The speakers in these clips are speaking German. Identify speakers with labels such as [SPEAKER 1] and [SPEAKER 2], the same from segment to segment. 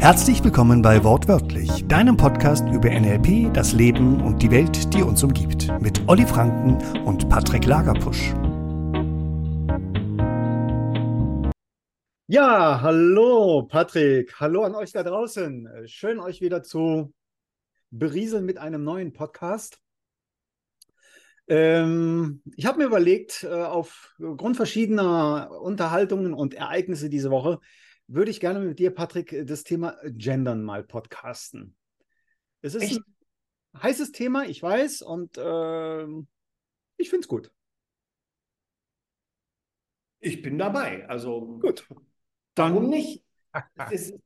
[SPEAKER 1] Herzlich willkommen bei Wortwörtlich, deinem Podcast über NLP, das Leben und die Welt, die uns umgibt, mit Olli Franken und Patrick Lagerpusch.
[SPEAKER 2] Ja, hallo Patrick, hallo an euch da draußen. Schön euch wieder zu berieseln mit einem neuen Podcast. Ähm, ich habe mir überlegt, äh, aufgrund verschiedener Unterhaltungen und Ereignisse diese Woche, würde ich gerne mit dir, Patrick, das Thema Gendern mal podcasten. Es ist Echt? ein heißes Thema, ich weiß, und äh, ich finde es gut.
[SPEAKER 3] Ich bin dabei. Also gut. Dann, Warum nicht? es, ist,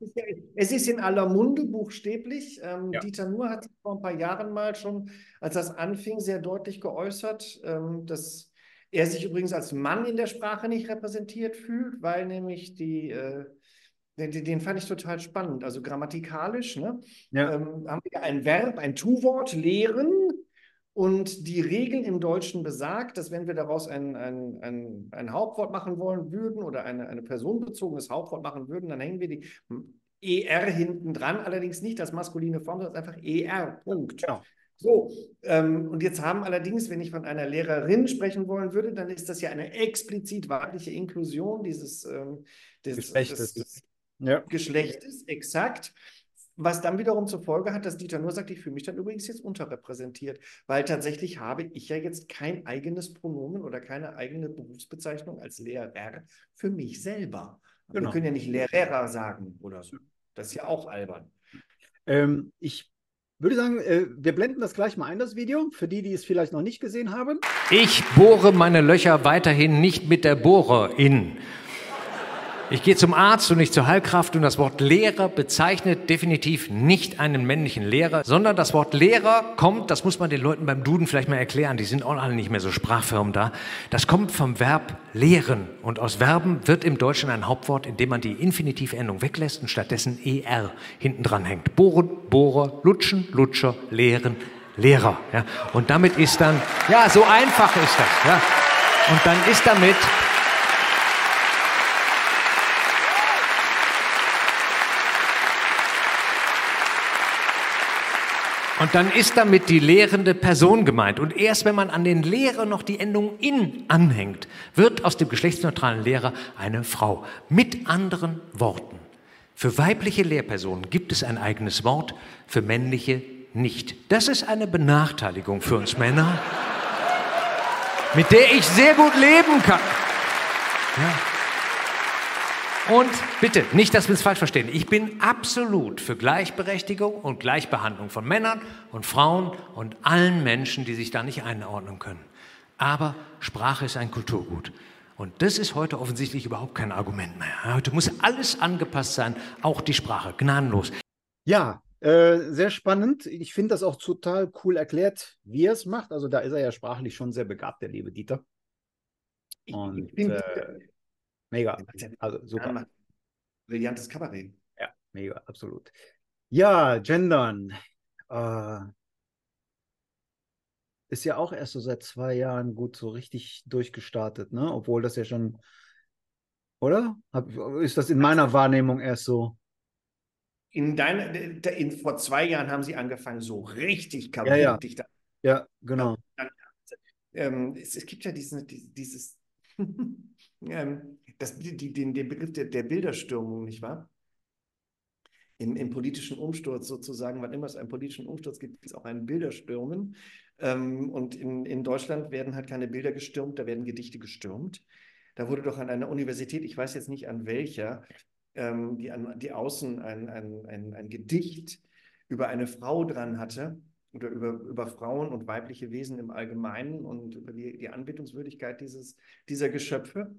[SPEAKER 3] es, ist, in aller Munde buchstäblich. Ähm, ja. Dieter Nuhr hat vor ein paar Jahren mal schon, als das anfing, sehr deutlich geäußert, ähm, dass er sich übrigens als Mann in der Sprache nicht repräsentiert fühlt, weil nämlich die, äh, den, den, fand ich total spannend. Also grammatikalisch ne? ja. ähm, haben wir ein Verb, ein Tu-Wort, lehren. Und die Regel im Deutschen besagt, dass wenn wir daraus ein, ein, ein, ein Hauptwort machen wollen würden oder eine, eine personenbezogenes Hauptwort machen würden, dann hängen wir die ER hinten dran, allerdings nicht als maskuline Form, sondern einfach ER. Punkt. Genau. So, ähm, und jetzt haben allerdings, wenn ich von einer Lehrerin sprechen wollen würde, dann ist das ja eine explizit weibliche Inklusion dieses, ähm, des, Geschlechtes. Des, des ja. Geschlechtes, exakt. Was dann wiederum zur Folge hat, dass Dieter nur sagt, ich fühle mich dann übrigens jetzt unterrepräsentiert, weil tatsächlich habe ich ja jetzt kein eigenes Pronomen oder keine eigene Berufsbezeichnung als Lehrer für mich selber. Genau. Wir können ja nicht Lehrer sagen oder so. Das ist ja auch albern.
[SPEAKER 2] Ähm, ich würde sagen, äh, wir blenden das gleich mal ein, das Video, für die, die es vielleicht noch nicht gesehen haben.
[SPEAKER 4] Ich bohre meine Löcher weiterhin nicht mit der Bohrerin. Ich gehe zum Arzt und nicht zur Heilkraft und das Wort Lehrer bezeichnet definitiv nicht einen männlichen Lehrer, sondern das Wort Lehrer kommt, das muss man den Leuten beim Duden vielleicht mal erklären, die sind auch alle nicht mehr so sprachfirm da, das kommt vom Verb lehren und aus Verben wird im Deutschen ein Hauptwort, indem man die Infinitivendung weglässt und stattdessen er hinten dran hängt. Bohren, Bohrer, Lutschen, Lutscher, Lehren, Lehrer. Ja. Und damit ist dann, ja, so einfach ist das. Ja. Und dann ist damit Und dann ist damit die lehrende Person gemeint. Und erst wenn man an den Lehrer noch die Endung in anhängt, wird aus dem geschlechtsneutralen Lehrer eine Frau. Mit anderen Worten. Für weibliche Lehrpersonen gibt es ein eigenes Wort, für männliche nicht. Das ist eine Benachteiligung für uns Männer, mit der ich sehr gut leben kann. Ja. Und bitte, nicht, dass wir es falsch verstehen. Ich bin absolut für Gleichberechtigung und Gleichbehandlung von Männern und Frauen und allen Menschen, die sich da nicht einordnen können. Aber Sprache ist ein Kulturgut. Und das ist heute offensichtlich überhaupt kein Argument mehr. Heute muss alles angepasst sein, auch die Sprache, gnadenlos.
[SPEAKER 2] Ja, äh, sehr spannend. Ich finde das auch total cool erklärt, wie er es macht. Also da ist er ja sprachlich schon sehr begabt, der liebe Dieter. Und, ich bin, äh, Mega. Also super.
[SPEAKER 3] Brillantes Kabarett.
[SPEAKER 2] Ja, mega, absolut. Ja, Gendern. Äh, ist ja auch erst so seit zwei Jahren gut so richtig durchgestartet, ne? Obwohl das ja schon, oder? Hab, ist das in meiner Wahrnehmung erst so?
[SPEAKER 3] In deiner, in, vor zwei Jahren haben sie angefangen, so richtig
[SPEAKER 2] kabarett. Ja, ja. ja, genau. Dann,
[SPEAKER 3] ähm, es, es, gibt ja diesen, dieses, ähm, das, die, den, den Begriff der, der Bilderstürmung, nicht wahr? Im, Im, politischen Umsturz sozusagen, wann immer es einen politischen Umsturz gibt, gibt es auch einen Bilderstürmen. Ähm, und in, in Deutschland werden halt keine Bilder gestürmt, da werden Gedichte gestürmt. Da wurde doch an einer Universität, ich weiß jetzt nicht an welcher, ähm, die, an, die außen ein, ein, ein, ein Gedicht über eine Frau dran hatte oder über, über Frauen und weibliche Wesen im Allgemeinen und über die, die Anbetungswürdigkeit dieses, dieser Geschöpfe.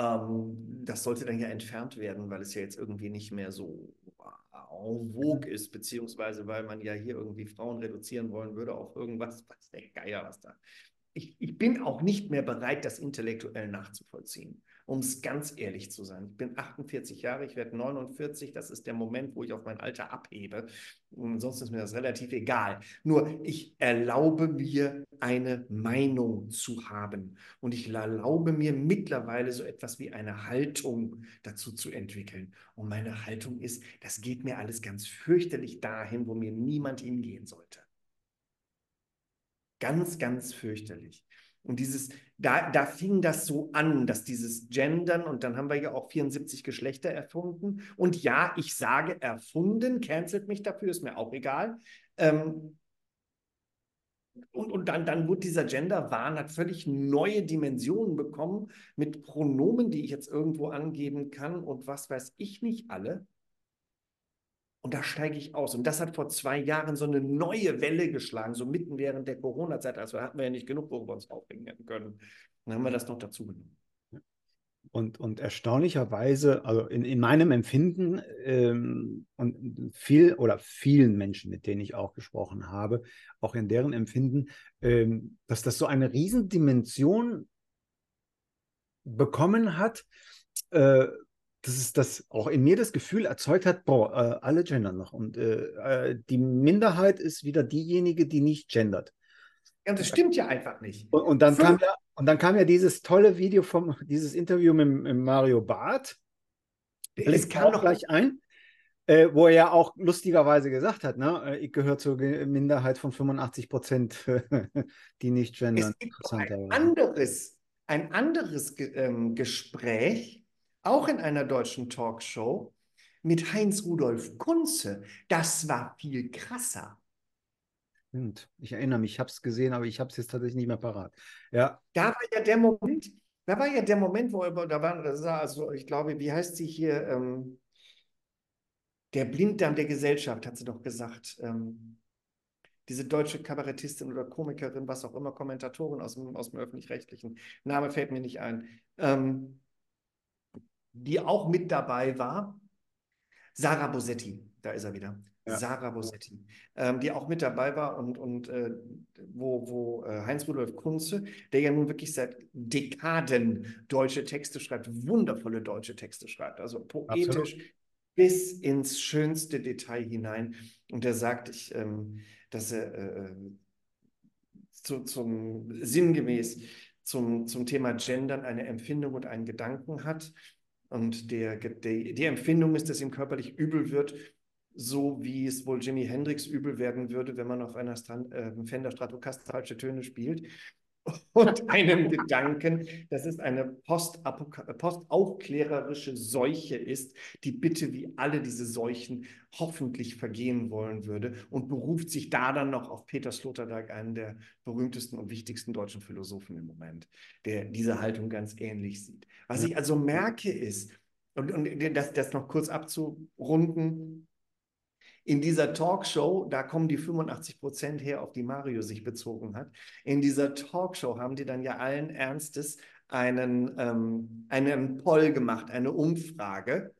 [SPEAKER 3] Ähm, das sollte dann ja entfernt werden, weil es ja jetzt irgendwie nicht mehr so en vogue ist, beziehungsweise weil man ja hier irgendwie Frauen reduzieren wollen würde auf irgendwas, was der Geier, was da ich, ich bin auch nicht mehr bereit, das intellektuell nachzuvollziehen um es ganz ehrlich zu sein. Ich bin 48 Jahre, ich werde 49, das ist der Moment, wo ich auf mein Alter abhebe. Und sonst ist mir das relativ egal. Nur ich erlaube mir eine Meinung zu haben und ich erlaube mir mittlerweile so etwas wie eine Haltung dazu zu entwickeln. Und meine Haltung ist, das geht mir alles ganz fürchterlich dahin, wo mir niemand hingehen sollte. Ganz, ganz fürchterlich. Und dieses, da, da fing das so an, dass dieses Gendern, und dann haben wir ja auch 74 Geschlechter erfunden. Und ja, ich sage erfunden, cancelt mich dafür, ist mir auch egal. Ähm, und, und dann, dann wurde dieser Gender-Wahn, hat völlig neue Dimensionen bekommen mit Pronomen, die ich jetzt irgendwo angeben kann und was weiß ich nicht alle. Und da steige ich aus. Und das hat vor zwei Jahren so eine neue Welle geschlagen, so mitten während der Corona-Zeit. Also hatten wir ja nicht genug, worüber wir uns aufregen können. Und dann haben wir das noch dazu genommen.
[SPEAKER 2] Und, und erstaunlicherweise, also in, in meinem Empfinden ähm, und viel oder vielen Menschen, mit denen ich auch gesprochen habe, auch in deren Empfinden, ähm, dass das so eine Riesendimension bekommen hat, äh, dass es das auch in mir das Gefühl erzeugt hat, boah, äh, alle gendern noch. Und äh, äh, die Minderheit ist wieder diejenige, die nicht gendert.
[SPEAKER 3] Ja, das stimmt ja einfach nicht.
[SPEAKER 2] Und, und dann, kam ja, und dann kam ja dieses tolle Video vom, dieses Interview mit, mit Mario Barth. Es kam noch gleich ein, äh, wo er ja auch lustigerweise gesagt hat, ne, äh, ich gehöre zur Minderheit von 85 Prozent, die nicht gendern.
[SPEAKER 3] Es gibt ein anderes, ein anderes ähm, Gespräch, auch in einer deutschen Talkshow mit Heinz Rudolf Kunze. Das war viel krasser.
[SPEAKER 2] Stimmt. Ich erinnere mich, ich habe es gesehen, aber ich habe es jetzt tatsächlich nicht mehr parat. Ja.
[SPEAKER 3] Da war ja der Moment, da war ja der Moment, wo da war, das war also, ich glaube, wie heißt sie hier? Ähm, der Blinddarm der Gesellschaft, hat sie doch gesagt. Ähm, diese deutsche Kabarettistin oder Komikerin, was auch immer, Kommentatorin aus dem, aus dem öffentlich-rechtlichen. Name fällt mir nicht ein. Ähm, die auch mit dabei war. Sarah Bosetti, da ist er wieder. Ja. Sarah Bosetti, ähm, die auch mit dabei war und, und äh, wo, wo äh, Heinz-Rudolf Kunze, der ja nun wirklich seit Dekaden deutsche Texte schreibt, wundervolle deutsche Texte schreibt, also poetisch Absolut. bis ins schönste Detail hinein. Und er sagt, ich, ähm, dass er äh, zu, zum sinngemäß zum, zum Thema Gendern eine Empfindung und einen Gedanken hat und der, der, die Empfindung ist, dass ihm körperlich übel wird, so wie es wohl Jimi Hendrix übel werden würde, wenn man auf einer Stand, äh, Fender Stratocaster falsche Töne spielt und einem Gedanken, dass es eine postaufklärerische Seuche ist, die bitte wie alle diese Seuchen hoffentlich vergehen wollen würde und beruft sich da dann noch auf Peter Sloterdijk, einen der berühmtesten und wichtigsten deutschen Philosophen im Moment, der diese Haltung ganz ähnlich sieht. Was ich also merke ist, und, und das, das noch kurz abzurunden, in dieser Talkshow, da kommen die 85 Prozent her, auf die Mario sich bezogen hat. In dieser Talkshow haben die dann ja allen Ernstes einen, ähm, einen Poll gemacht, eine Umfrage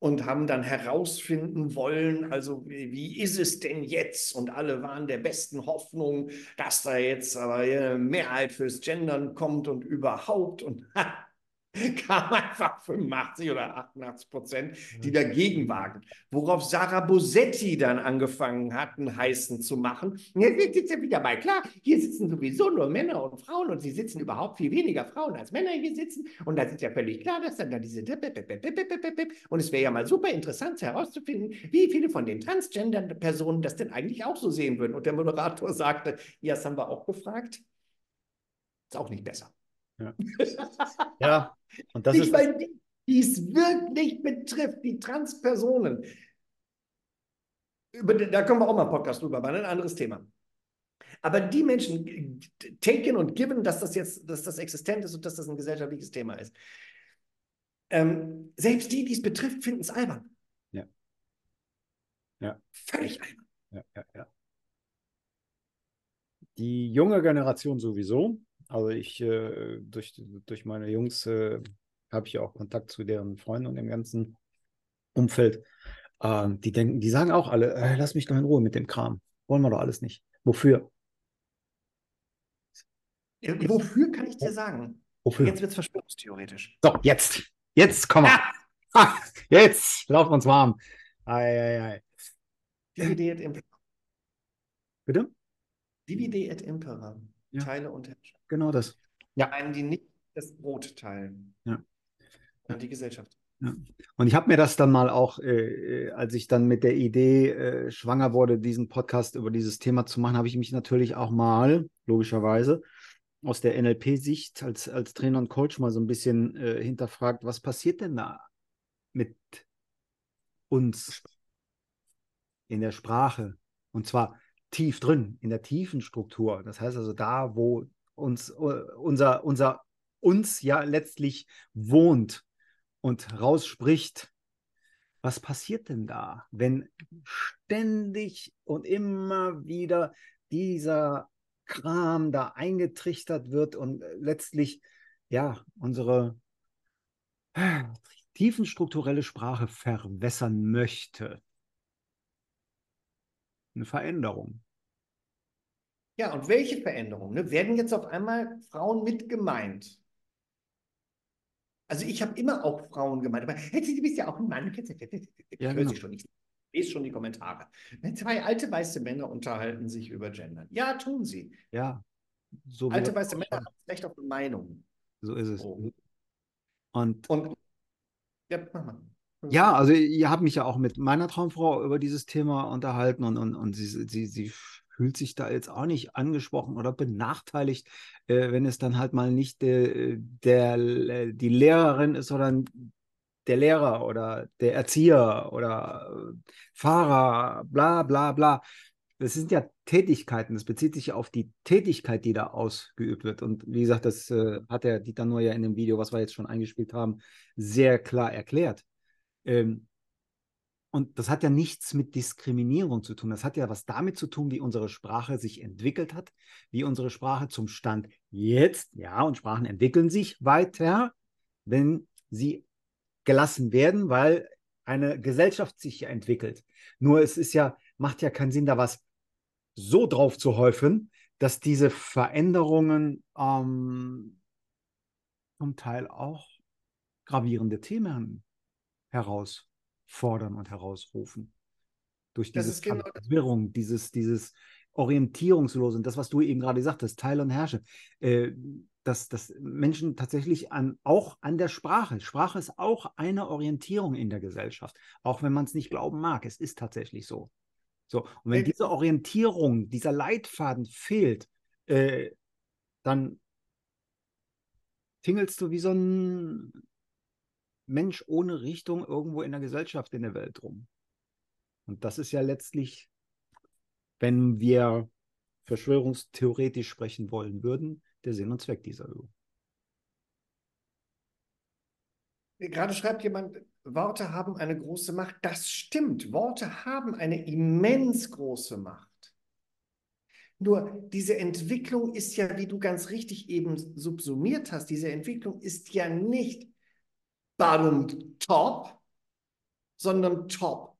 [SPEAKER 3] und haben dann herausfinden wollen, also wie, wie, ist es denn jetzt? Und alle waren der besten Hoffnung, dass da jetzt aber eine Mehrheit fürs Gendern kommt und überhaupt und kam einfach 85 oder 88 Prozent, die dagegen waren. Worauf Sarah Bosetti dann angefangen hat, einen heißen zu machen. Jetzt ist ja wieder mal klar, hier sitzen sowieso nur Männer und Frauen und sie sitzen überhaupt viel weniger Frauen als Männer hier sitzen. Und da ist ja völlig klar, dass dann da diese und es wäre ja mal super interessant herauszufinden, wie viele von den Transgender-Personen das denn eigentlich auch so sehen würden. Und der Moderator sagte, ja, das haben wir auch gefragt. Ist auch nicht besser.
[SPEAKER 2] Ja. ja,
[SPEAKER 3] und das Nicht, ist. Weil die, die es wirklich betrifft, die Transpersonen. Über, da können wir auch mal einen Podcast drüber machen, ein anderes Thema. Aber die Menschen taken und given, dass das jetzt, dass das existent ist und dass das ein gesellschaftliches Thema ist. Ähm, selbst die, die es betrifft, finden es albern.
[SPEAKER 2] Ja.
[SPEAKER 3] Ja. Völlig albern.
[SPEAKER 2] Ja, ja, ja. Die junge Generation sowieso. Also ich, äh, durch, durch meine Jungs äh, habe ich auch Kontakt zu deren Freunden und dem ganzen Umfeld. Äh, die denken, die sagen auch alle, äh, lass mich doch in Ruhe mit dem Kram. Wollen wir doch alles nicht. Wofür?
[SPEAKER 3] Wofür kann ich dir sagen?
[SPEAKER 2] Wofür?
[SPEAKER 3] Jetzt wird es verschwörungstheoretisch.
[SPEAKER 2] So, jetzt. Jetzt kommen wir. Ah. jetzt laufen uns warm. Ei, ei, ei.
[SPEAKER 3] Divide et impera.
[SPEAKER 2] Bitte?
[SPEAKER 3] Divide et impera.
[SPEAKER 2] Ja.
[SPEAKER 3] Teile und herrsche.
[SPEAKER 2] Genau das.
[SPEAKER 3] Ja. Einen, die nicht das Brot teilen.
[SPEAKER 2] Ja.
[SPEAKER 3] Und die Gesellschaft.
[SPEAKER 2] Ja. Und ich habe mir das dann mal auch, äh, äh, als ich dann mit der Idee äh, schwanger wurde, diesen Podcast über dieses Thema zu machen, habe ich mich natürlich auch mal, logischerweise, aus der NLP-Sicht als, als Trainer und Coach mal so ein bisschen äh, hinterfragt, was passiert denn da mit uns in der Sprache? Und zwar tief drin, in der tiefen Struktur. Das heißt also da, wo uns unser, unser uns ja letztlich wohnt und rausspricht, was passiert denn da, wenn ständig und immer wieder dieser Kram da eingetrichtert wird und letztlich ja unsere äh, tiefenstrukturelle Sprache verwässern möchte. Eine Veränderung.
[SPEAKER 3] Ja, und welche Veränderungen? Ne? Werden jetzt auf einmal Frauen mit gemeint? Also ich habe immer auch Frauen gemeint, aber hey, du bist ja auch ein Mann. Ich ja, höre genau. sie schon nicht. Lese schon die Kommentare. Zwei alte weiße Männer unterhalten sich über Gendern. Ja, tun sie.
[SPEAKER 2] Ja.
[SPEAKER 3] So alte weiße Männer haben Recht auf eine Meinung.
[SPEAKER 2] So ist es.
[SPEAKER 3] Oh.
[SPEAKER 2] Und,
[SPEAKER 3] Und ja, mach mal.
[SPEAKER 2] Ja, also ihr habt mich ja auch mit meiner Traumfrau über dieses Thema unterhalten und, und, und sie, sie, sie fühlt sich da jetzt auch nicht angesprochen oder benachteiligt, äh, wenn es dann halt mal nicht äh, der, die Lehrerin ist, sondern der Lehrer oder der Erzieher oder äh, Fahrer, bla bla bla. Das sind ja Tätigkeiten, das bezieht sich auf die Tätigkeit, die da ausgeübt wird. Und wie gesagt, das äh, hat der Dieter ja in dem Video, was wir jetzt schon eingespielt haben, sehr klar erklärt. Ähm, und das hat ja nichts mit Diskriminierung zu tun. Das hat ja was damit zu tun, wie unsere Sprache sich entwickelt hat, wie unsere Sprache zum Stand jetzt, ja, und Sprachen entwickeln sich weiter, wenn sie gelassen werden, weil eine Gesellschaft sich ja entwickelt. Nur es ist ja, macht ja keinen Sinn, da was so drauf zu häufen, dass diese Veränderungen ähm, zum Teil auch gravierende Themen heraus fordern und herausrufen. Durch diese genau Verwirrung, dieses, dieses Orientierungslose und das, was du eben gerade sagtest, Teil und Herrsche, äh, dass, dass Menschen tatsächlich an, auch an der Sprache, Sprache ist auch eine Orientierung in der Gesellschaft, auch wenn man es nicht glauben mag, es ist tatsächlich so. So, und wenn diese Orientierung, dieser Leitfaden fehlt, äh, dann tingelst du wie so ein Mensch ohne Richtung irgendwo in der Gesellschaft, in der Welt rum. Und das ist ja letztlich, wenn wir verschwörungstheoretisch sprechen wollen würden, der Sinn und Zweck dieser Übung.
[SPEAKER 3] Gerade schreibt jemand, Worte haben eine große Macht. Das stimmt. Worte haben eine immens große Macht. Nur diese Entwicklung ist ja, wie du ganz richtig eben subsumiert hast, diese Entwicklung ist ja nicht bottom top, sondern top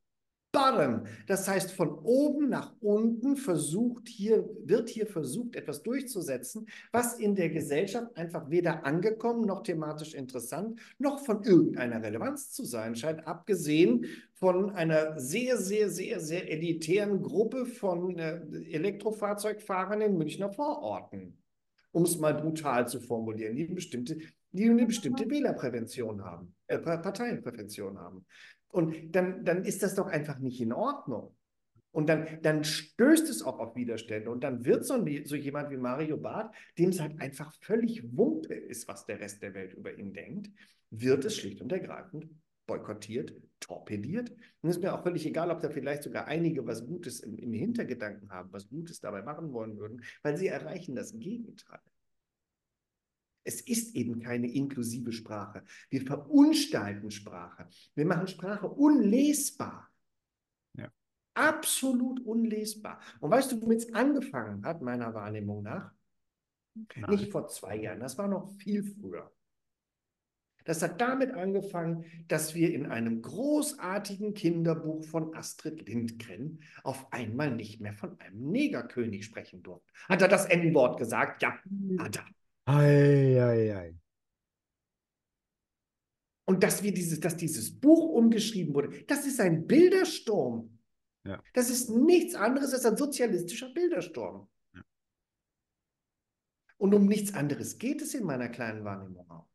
[SPEAKER 3] bottom. Das heißt, von oben nach unten versucht hier, wird hier versucht, etwas durchzusetzen, was in der Gesellschaft einfach weder angekommen noch thematisch interessant, noch von irgendeiner Relevanz zu sein scheint, abgesehen von einer sehr, sehr, sehr, sehr elitären Gruppe von äh, Elektrofahrzeugfahrern in Münchner Vororten um es mal brutal zu formulieren, die bestimmte die eine bestimmte Wählerprävention haben, äh, Parteienprävention haben. Und dann, dann ist das doch einfach nicht in Ordnung. Und dann, dann stößt es auch auf Widerstände. Und dann wird so, ein, so jemand wie Mario Barth, dem es halt einfach völlig Wumpe ist, was der Rest der Welt über ihn denkt, wird es schlicht und ergreifend boykottiert, torpediert. Und es ist mir auch völlig egal, ob da vielleicht sogar einige was Gutes im, im Hintergedanken haben, was Gutes dabei machen wollen würden, weil sie erreichen das Gegenteil. Es ist eben keine inklusive Sprache. Wir verunstalten Sprache. Wir machen Sprache unlesbar. Ja. Absolut unlesbar. Und weißt du, womit es angefangen hat, meiner Wahrnehmung nach? Nein. Nicht vor zwei Jahren, das war noch viel früher. Das hat damit angefangen, dass wir in einem großartigen Kinderbuch von Astrid Lindgren auf einmal nicht mehr von einem Negerkönig sprechen durften. Hat er das N-Wort gesagt? Ja, hat er. Ei, ei, ei. Und dass, wir dieses, dass dieses Buch umgeschrieben wurde, das ist ein Bildersturm. Ja. Das ist nichts anderes als ein sozialistischer Bildersturm. Ja. Und um nichts anderes geht es in meiner kleinen Wahrnehmung auch.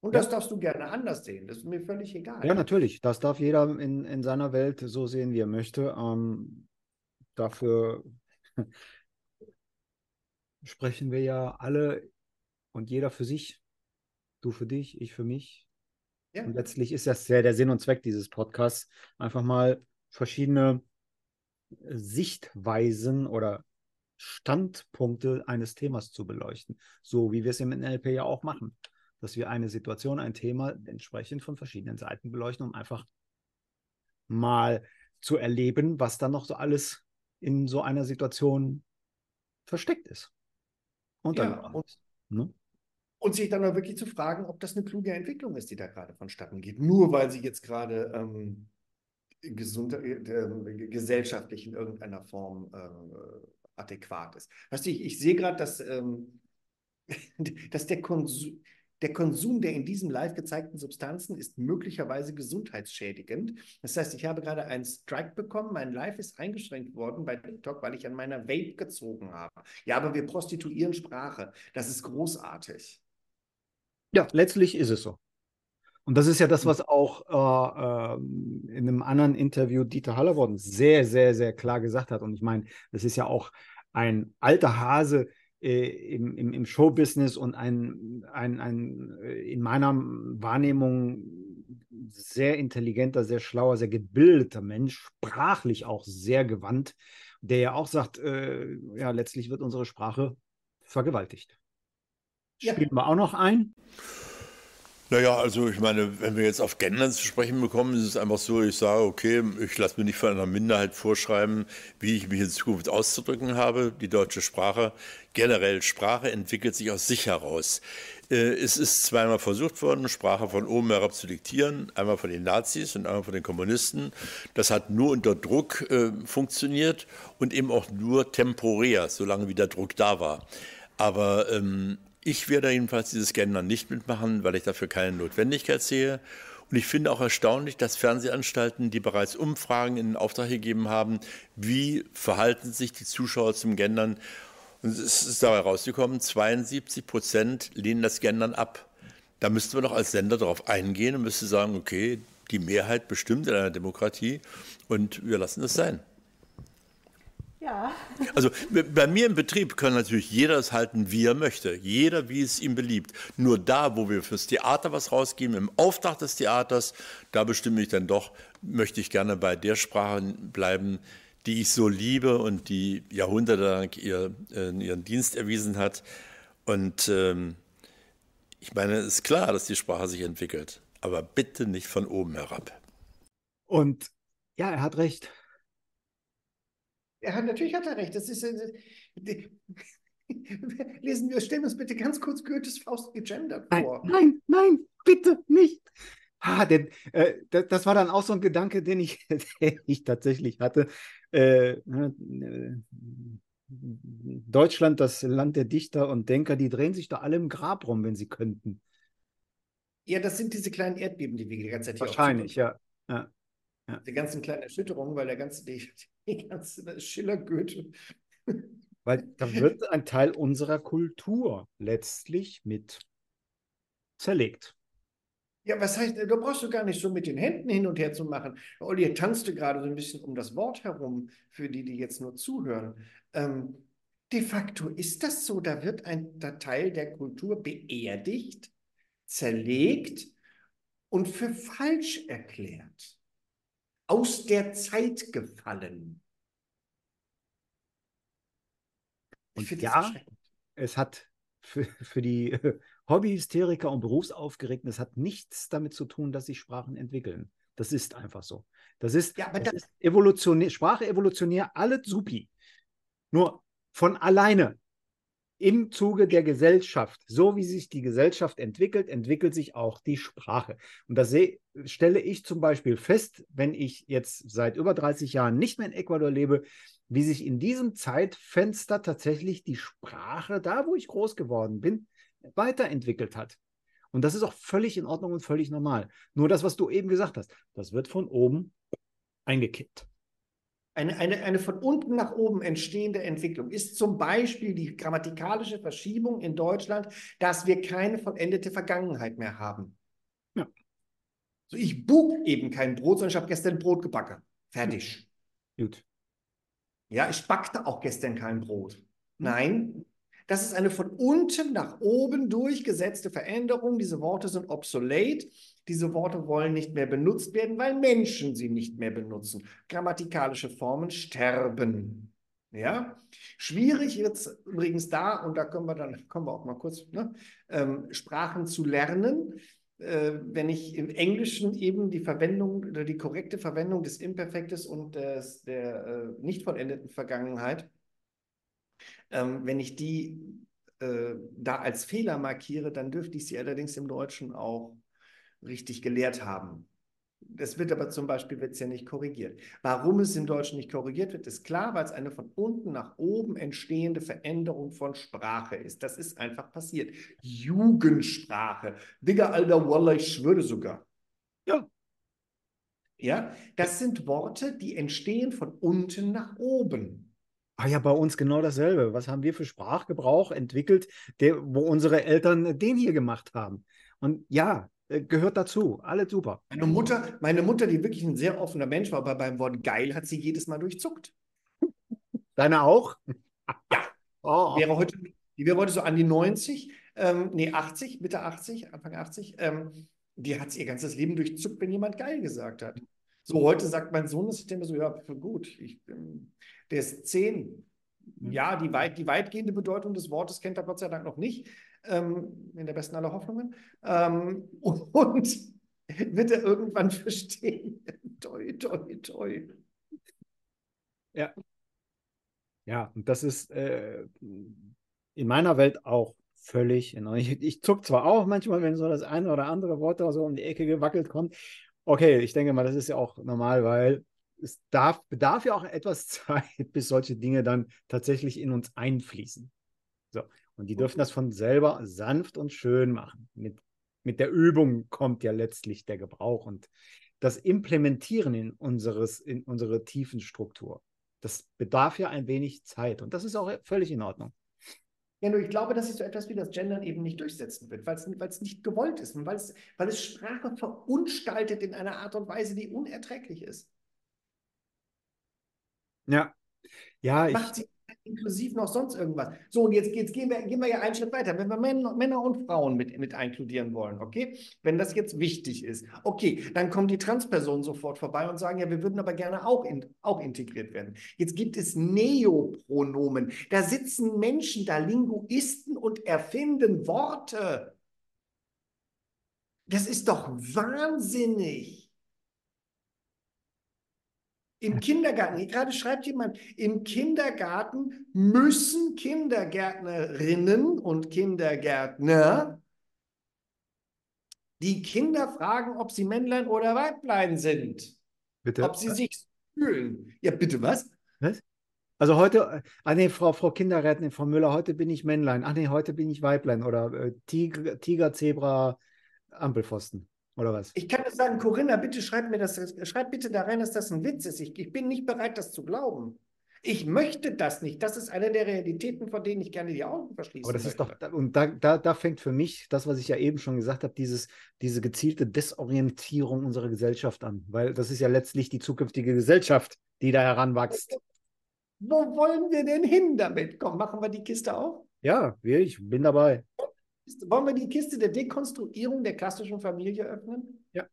[SPEAKER 3] Und das darfst du gerne anders sehen. Das ist mir völlig egal.
[SPEAKER 2] Ja, natürlich. Das darf jeder in, in seiner Welt so sehen, wie er möchte. Ähm, dafür sprechen wir ja alle und jeder für sich. Du für dich, ich für mich. Ja. Und letztlich ist das ja der Sinn und Zweck dieses Podcasts, einfach mal verschiedene Sichtweisen oder Standpunkte eines Themas zu beleuchten, so wie wir es im NLP ja auch machen dass wir eine Situation, ein Thema entsprechend von verschiedenen Seiten beleuchten, um einfach mal zu erleben, was dann noch so alles in so einer Situation versteckt ist.
[SPEAKER 3] Und, ja, und, ne? Und sich dann auch wirklich zu fragen, ob das eine kluge Entwicklung ist, die da gerade vonstatten geht. Nur weil sie jetzt gerade ähm, gesund, äh, äh, gesellschaftlich in irgendeiner Form äh, adäquat ist. Weißt du, ich, ich sehe gerade, dass, ähm, dass der Konsum, der Konsum der in diesem Live gezeigten Substanzen ist möglicherweise gesundheitsschädigend. Das heißt, ich habe gerade einen Strike bekommen, mein Live ist eingeschränkt worden bei TikTok, weil ich an meiner Vape gezogen habe. Ja, aber wir prostituieren Sprache. Das ist großartig.
[SPEAKER 2] Ja, letztlich ist es so. Und das ist ja das, hm. was auch äh, äh, in einem anderen Interview Dieter Hallervorden sehr, sehr, sehr klar gesagt hat. Und ich meine, das ist ja auch ein alter Hase, äh, im, im, im Showbusiness und ein, ein, ein äh, in meiner Wahrnehmung sehr intelligenter, sehr schlauer, sehr gebildeter Mensch, sprachlich auch sehr gewandt, der ja auch sagt, äh, ja, letztlich wird unsere Sprache vergewaltigt. Spielen ja. wir auch noch ein?
[SPEAKER 5] Naja, also ich meine, wenn wir jetzt auf Gendern zu sprechen bekommen, ist es einfach so, ich sage, okay, ich lasse mir nicht von einer Minderheit vorschreiben, wie ich mich in Zukunft auszudrücken habe. Die deutsche Sprache, generell Sprache entwickelt sich aus sich heraus. Äh, es ist zweimal versucht worden, Sprache von oben herab zu diktieren, einmal von den Nazis und einmal von den Kommunisten. Das hat nur unter Druck äh, funktioniert und eben auch nur temporär, solange wie der Druck da war. Aber ähm, ich werde jedenfalls dieses Gendern nicht mitmachen, weil ich dafür keine Notwendigkeit sehe. Und ich finde auch erstaunlich, dass Fernsehanstalten, die bereits Umfragen in Auftrag gegeben haben, wie verhalten sich die Zuschauer zum Gendern. Und es ist dabei rausgekommen, 72 Prozent lehnen das Gendern ab. Da müsste man doch als Sender darauf eingehen und müsste sagen, okay, die Mehrheit bestimmt in einer Demokratie und wir lassen es sein. Ja. Also bei mir im Betrieb kann natürlich jeder es halten, wie er möchte. Jeder, wie es ihm beliebt. Nur da, wo wir fürs Theater was rausgeben, im Auftrag des Theaters, da bestimme ich dann doch, möchte ich gerne bei der Sprache bleiben, die ich so liebe und die jahrhundertelang ihr, äh, ihren Dienst erwiesen hat. Und ähm, ich meine, es ist klar, dass die Sprache sich entwickelt, aber bitte nicht von oben herab.
[SPEAKER 2] Und ja, er hat recht.
[SPEAKER 3] Er hat, natürlich hat er recht. Das ist, äh, lesen wir, stellen wir uns bitte ganz kurz Goethes Faust gegendert
[SPEAKER 2] vor. Nein, nein, bitte nicht. Ah, denn, äh, das, das, war dann auch so ein Gedanke, den ich, den ich tatsächlich hatte. Äh, ne, äh, Deutschland, das Land der Dichter und Denker, die drehen sich da alle im Grab rum, wenn sie könnten.
[SPEAKER 3] Ja, das sind diese kleinen Erdbeben, die wir die ganze Zeit
[SPEAKER 2] hier Wahrscheinlich, ja. ja.
[SPEAKER 3] Ja. Die ganzen kleinen Erschütterungen, weil der ganze, die, die ganze Schiller-Goethe.
[SPEAKER 2] Weil da wird ein Teil unserer Kultur letztlich mit zerlegt.
[SPEAKER 3] Ja, was heißt, du brauchst du gar nicht so mit den Händen hin und her zu machen. Olli tanzte gerade so ein bisschen um das Wort herum, für die, die jetzt nur zuhören. Ähm, de facto ist das so, da wird ein Teil der Kultur beerdigt, zerlegt und für falsch erklärt aus der Zeit gefallen.
[SPEAKER 2] Und ja, es hat für, für die Hobbyhysteriker und Berufsaufgeregten, es hat nichts damit zu tun, dass sich Sprachen entwickeln. Das ist einfach so. Das ist, ja, aber das, das ist evolutionär, Sprache evolutionär, alles supi. Nur von alleine im Zuge der Gesellschaft, so wie sich die Gesellschaft entwickelt, entwickelt sich auch die Sprache. Und das stelle ich zum Beispiel fest, wenn ich jetzt seit über 30 Jahren nicht mehr in Ecuador lebe, wie sich in diesem Zeitfenster tatsächlich die Sprache, da wo ich groß geworden bin, weiterentwickelt hat. Und das ist auch völlig in Ordnung und völlig normal. Nur das, was du eben gesagt hast, das wird von oben eingekippt.
[SPEAKER 3] Eine, eine, eine von unten nach oben entstehende Entwicklung ist zum Beispiel die grammatikalische Verschiebung in Deutschland, dass wir keine vollendete Vergangenheit mehr haben. Ja. So, ich bug eben kein Brot, sondern ich habe gestern Brot gebacken. Fertig. Gut. Ja, ich backte auch gestern kein Brot. Nein, das ist eine von unten nach oben durchgesetzte Veränderung. Diese Worte sind obsolet. Diese Worte wollen nicht mehr benutzt werden, weil Menschen sie nicht mehr benutzen. Grammatikalische Formen sterben. Ja, schwierig wird es übrigens da, und da können wir dann, kommen wir auch mal kurz, ne, ähm, Sprachen zu lernen. Äh, wenn ich im Englischen eben die Verwendung oder die korrekte Verwendung des Imperfektes und des, der äh, nicht vollendeten Vergangenheit ähm, wenn ich die äh, da als Fehler markiere, dann dürfte ich sie allerdings im Deutschen auch richtig gelehrt haben. Das wird aber zum Beispiel wird's ja nicht korrigiert. Warum es im Deutschen nicht korrigiert wird, ist klar, weil es eine von unten nach oben entstehende Veränderung von Sprache ist. Das ist einfach passiert. Jugendsprache. Digga, alter Wallah, ich schwöre sogar. Ja. Ja, das sind Worte, die entstehen von unten nach oben.
[SPEAKER 2] Ah ja, bei uns genau dasselbe. Was haben wir für Sprachgebrauch entwickelt, der, wo unsere Eltern den hier gemacht haben? Und ja, gehört dazu. Alles super.
[SPEAKER 3] Meine Mutter, meine Mutter, die wirklich ein sehr offener Mensch war, aber beim Wort geil hat sie jedes Mal durchzuckt.
[SPEAKER 2] Deine auch?
[SPEAKER 3] Ja. Oh. Wäre heute, die wäre heute so an die 90, ähm, nee, 80, Mitte 80, Anfang 80. Ähm, die hat ihr ganzes Leben durchzuckt, wenn jemand geil gesagt hat. So, heute sagt mein Sohn, das ist immer so, ja, gut, ich, ähm, der ist zehn. Mhm. Ja, die, weit, die weitgehende Bedeutung des Wortes kennt er Gott sei Dank noch nicht, ähm, in der besten aller Hoffnungen. Ähm, und wird er irgendwann verstehen. toi, toi, toi.
[SPEAKER 2] Ja. Ja, und das ist äh, in meiner Welt auch völlig. Ich, ich zuck zwar auch manchmal, wenn so das eine oder andere Wort da so um die Ecke gewackelt kommt, Okay, ich denke mal, das ist ja auch normal, weil es darf, bedarf ja auch etwas Zeit, bis solche Dinge dann tatsächlich in uns einfließen. So. Und die dürfen das von selber sanft und schön machen. Mit, mit der Übung kommt ja letztlich der Gebrauch und das Implementieren in, unseres, in unsere Tiefenstruktur. Das bedarf ja ein wenig Zeit und das ist auch völlig in Ordnung.
[SPEAKER 3] Ja, nur ich glaube, dass sich so etwas wie das Gendern eben nicht durchsetzen wird, weil es nicht gewollt ist und weil es, Sprache verunstaltet in einer Art und Weise, die unerträglich ist.
[SPEAKER 2] Ja, ja,
[SPEAKER 3] Macht sie inklusiv noch sonst irgendwas. So, und jetzt, jetzt gehen, wir, gehen wir ja einen Schritt weiter. Wenn wir Männer, und Frauen mit, mit inkludieren wollen, okay? Wenn das jetzt wichtig ist, okay, dann kommen die Transpersonen sofort vorbei und sagen, ja, wir würden aber gerne auch, in, auch integriert werden. Jetzt gibt es Neopronomen. Da sitzen Menschen, da Linguisten und erfinden Worte. Das ist doch wahnsinnig. Im Kindergarten, gerade schreibt jemand, im Kindergarten müssen Kindergärtnerinnen und Kindergärtner die Kinder fragen, ob sie Männlein oder Weiblein sind. Bitte? Ob sie sich fühlen. Ja, bitte was? Was?
[SPEAKER 2] Also heute, ah nee, Frau, Frau Kindergärtnerin, Frau Müller, heute bin ich Männlein. Ach nee, heute bin ich Weiblein oder äh, Tiger, Tiger, Zebra, Ampelpfosten. Oder was?
[SPEAKER 3] Ich kann nur sagen, Corinna, bitte schreib mir das, schreib bitte da rein, dass das ein Witz ist. Ich, ich bin nicht bereit, das zu glauben. Ich möchte das nicht. Das ist eine der Realitäten, von denen ich gerne die Augen verschließe.
[SPEAKER 2] Aber das möchte. ist doch, und da, da, da fängt für mich das, was ich ja eben schon gesagt habe, dieses, diese gezielte Desorientierung unserer Gesellschaft an. Weil das ist ja letztlich die zukünftige Gesellschaft, die da heranwächst.
[SPEAKER 3] Wo wollen wir denn hin damit? Komm, machen wir die Kiste auf?
[SPEAKER 2] Ja, ich bin dabei.
[SPEAKER 3] Wollen wir die Kiste der Dekonstruierung der klassischen Familie öffnen?
[SPEAKER 2] Ja.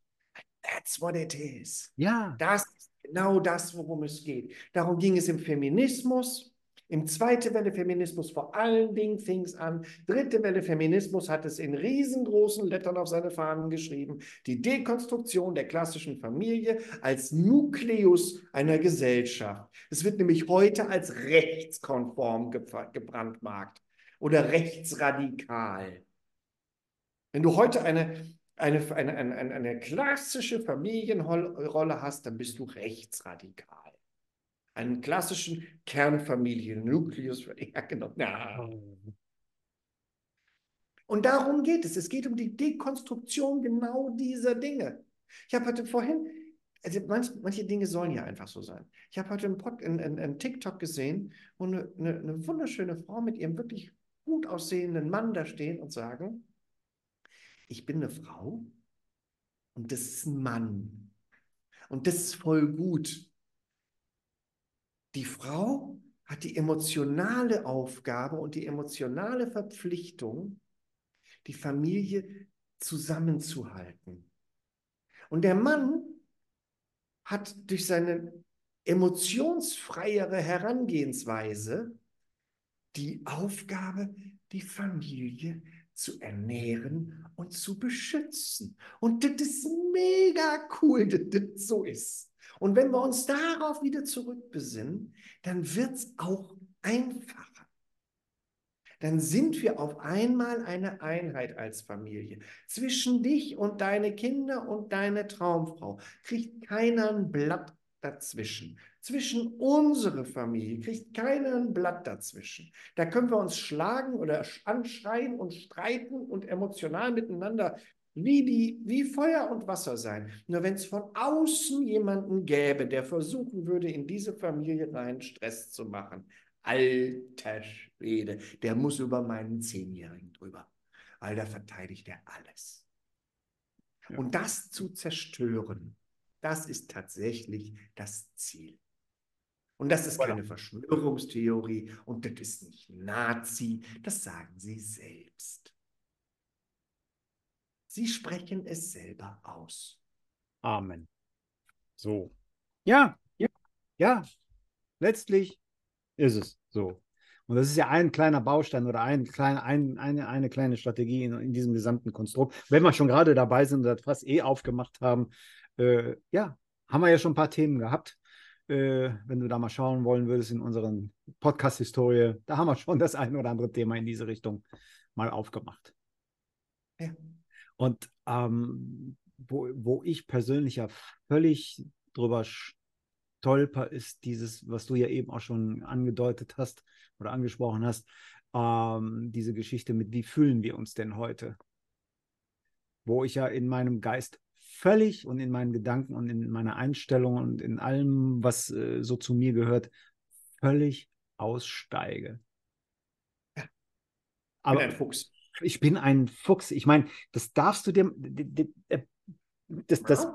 [SPEAKER 3] That's what it is.
[SPEAKER 2] Ja.
[SPEAKER 3] Das ist genau das, worum es geht. Darum ging es im Feminismus. Im zweiten Welle Feminismus vor allen Dingen fing es an. Dritte Welle Feminismus hat es in riesengroßen Lettern auf seine Fahnen geschrieben. Die Dekonstruktion der klassischen Familie als Nukleus einer Gesellschaft. Es wird nämlich heute als rechtskonform gebrandmarkt. Oder rechtsradikal. Wenn du heute eine, eine, eine, eine, eine klassische Familienrolle hast, dann bist du rechtsradikal. Einen klassischen Kernfamilien-Nukleus. Ja, genau. Ja. Und darum geht es. Es geht um die Dekonstruktion genau dieser Dinge. Ich habe heute vorhin, also manch, manche Dinge sollen ja einfach so sein. Ich habe heute einen, TikTok gesehen, wo eine, eine, eine wunderschöne Frau mit ihrem wirklich gut aussehenden Mann da stehen und sagen, ich bin eine Frau und das ist ein Mann. Und das ist voll gut. Die Frau hat die emotionale Aufgabe und die emotionale Verpflichtung, die Familie zusammenzuhalten. Und der Mann hat durch seine emotionsfreiere Herangehensweise die Aufgabe, die Familie zu ernähren und zu beschützen. Und das ist mega cool, dass das so ist. Und wenn wir uns darauf wieder zurückbesinnen, dann wird es auch einfacher. Dann sind wir auf einmal eine Einheit als Familie. Zwischen dich und deine Kinder und deine Traumfrau kriegt keiner ein Blatt dazwischen. Zwischen unsere Familie kriegt keiner ein Blatt dazwischen. Da können wir uns schlagen oder anschreien und streiten und emotional miteinander wie, die, wie Feuer und Wasser sein. Nur wenn es von außen jemanden gäbe, der versuchen würde, in diese Familie rein Stress zu machen, alter Schwede, der muss über meinen Zehnjährigen drüber, weil da verteidigt er alles. Ja. Und das zu zerstören, das ist tatsächlich das Ziel. Und das ist keine Verschwörungstheorie und das ist nicht Nazi, das sagen sie selbst. Sie sprechen es selber aus.
[SPEAKER 2] Amen. So. Ja, ja, ja. Letztlich ist es so. Und das ist ja ein kleiner Baustein oder ein klein, ein, eine, eine kleine Strategie in, in diesem gesamten Konstrukt. Wenn wir schon gerade dabei sind und das fast eh aufgemacht haben, äh, ja, haben wir ja schon ein paar Themen gehabt. Äh, wenn du da mal schauen wollen würdest in unseren Podcast-Historie, da haben wir schon das ein oder andere Thema in diese Richtung mal aufgemacht. Ja. Und ähm, wo, wo ich persönlich ja völlig drüber stolper, ist dieses, was du ja eben auch schon angedeutet hast oder angesprochen hast, ähm, diese Geschichte mit, wie fühlen wir uns denn heute? Wo ich ja in meinem Geist völlig und in meinen Gedanken und in meiner Einstellung und in allem, was äh, so zu mir gehört, völlig aussteige. Ja. Aber bin ein Fuchs. Ich bin ein Fuchs. Ich meine, das darfst du dir. Äh, das, das,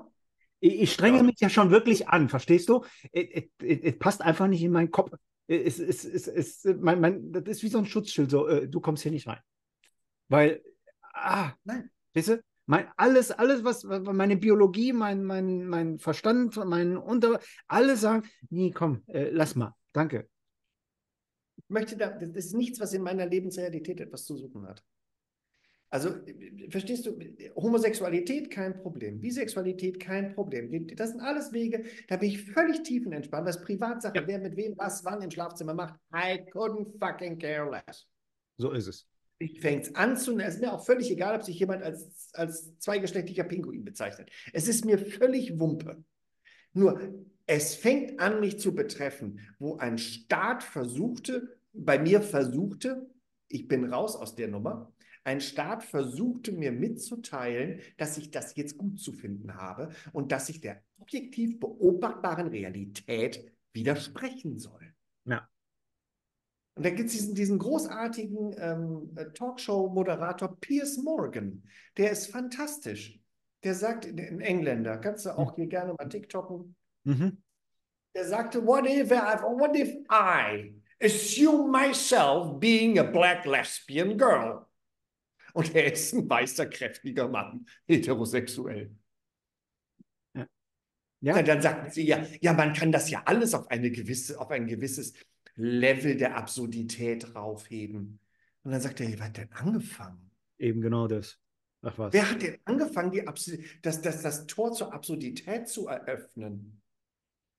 [SPEAKER 2] ich, ich strenge ja. mich ja schon wirklich an, verstehst du? Es passt einfach nicht in meinen Kopf. Es, es, es, es, mein, mein, das ist wie so ein Schutzschild, so, äh, du kommst hier nicht rein. Weil, ah, nein, weißt du, mein, alles, alles, was meine Biologie, mein, mein, mein Verstand, mein Unter, alle sagen, nee, komm, äh, lass mal, danke.
[SPEAKER 3] Ich möchte da, das ist nichts, was in meiner Lebensrealität etwas zu suchen hat. Also, verstehst du, Homosexualität kein Problem, Bisexualität kein Problem. Das sind alles Wege, da bin ich völlig tiefenentspannt. Das ist Privatsache, ja. wer mit wem was wann im Schlafzimmer macht. I couldn't fucking care less.
[SPEAKER 2] So ist es
[SPEAKER 3] fängt es an zu, es ist mir auch völlig egal, ob sich jemand als, als zweigeschlechtlicher Pinguin bezeichnet. Es ist mir völlig Wumpe. Nur, es fängt an, mich zu betreffen, wo ein Staat versuchte, bei mir versuchte, ich bin raus aus der Nummer, ein Staat versuchte mir mitzuteilen, dass ich das jetzt gut zu finden habe und dass ich der objektiv beobachtbaren Realität widersprechen soll. Ja. Und da gibt es diesen, diesen großartigen ähm, äh, Talkshow-Moderator Piers Morgan. Der ist fantastisch. Der sagt, ein Engländer, kannst du auch hier gerne mal TikToken. Mhm. Der sagte, what if, I, what if I assume myself being a black lesbian girl? Und er ist ein weißer, kräftiger Mann, heterosexuell. Ja. ja. Dann sagten sie ja, ja, man kann das ja alles auf eine gewisse, auf ein gewisses Level der Absurdität raufheben. Und dann sagt er, wer hat denn angefangen?
[SPEAKER 2] Eben genau das.
[SPEAKER 3] Ach was. Wer hat denn angefangen, die das, das, das Tor zur Absurdität zu eröffnen?